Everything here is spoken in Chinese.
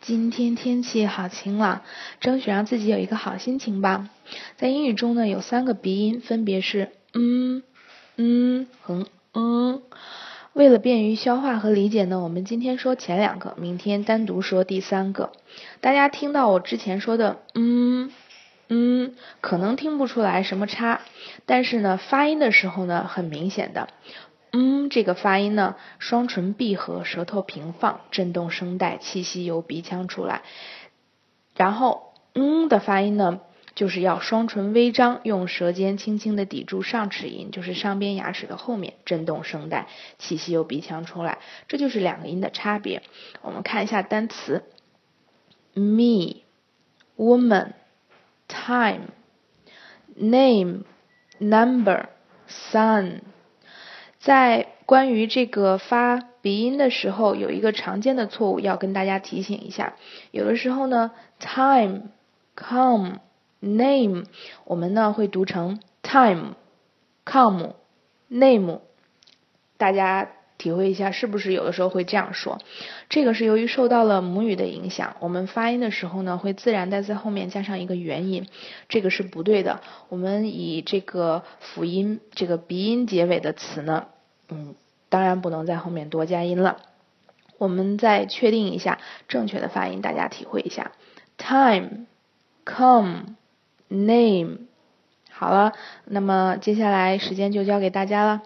今天天气好晴朗，争取让自己有一个好心情吧。在英语中呢，有三个鼻音，分别是嗯、嗯和嗯。为了便于消化和理解呢，我们今天说前两个，明天单独说第三个。大家听到我之前说的嗯嗯，可能听不出来什么差，但是呢，发音的时候呢，很明显的。嗯，这个发音呢，双唇闭合，舌头平放，震动声带，气息由鼻腔出来。然后，嗯的发音呢，就是要双唇微张，用舌尖轻轻的抵住上齿龈，就是上边牙齿的后面，震动声带，气息由鼻腔出来。这就是两个音的差别。我们看一下单词：me、woman、time、name、number、sun。在关于这个发鼻音的时候，有一个常见的错误要跟大家提醒一下。有的时候呢，time、come、name，我们呢会读成 time、come、name，大家体会一下，是不是有的时候会这样说？这个是由于受到了母语的影响，我们发音的时候呢，会自然的在后面加上一个元音，这个是不对的。我们以这个辅音、这个鼻音结尾的词呢。嗯，当然不能在后面多加音了。我们再确定一下正确的发音，大家体会一下：time、come、name。好了，那么接下来时间就交给大家了。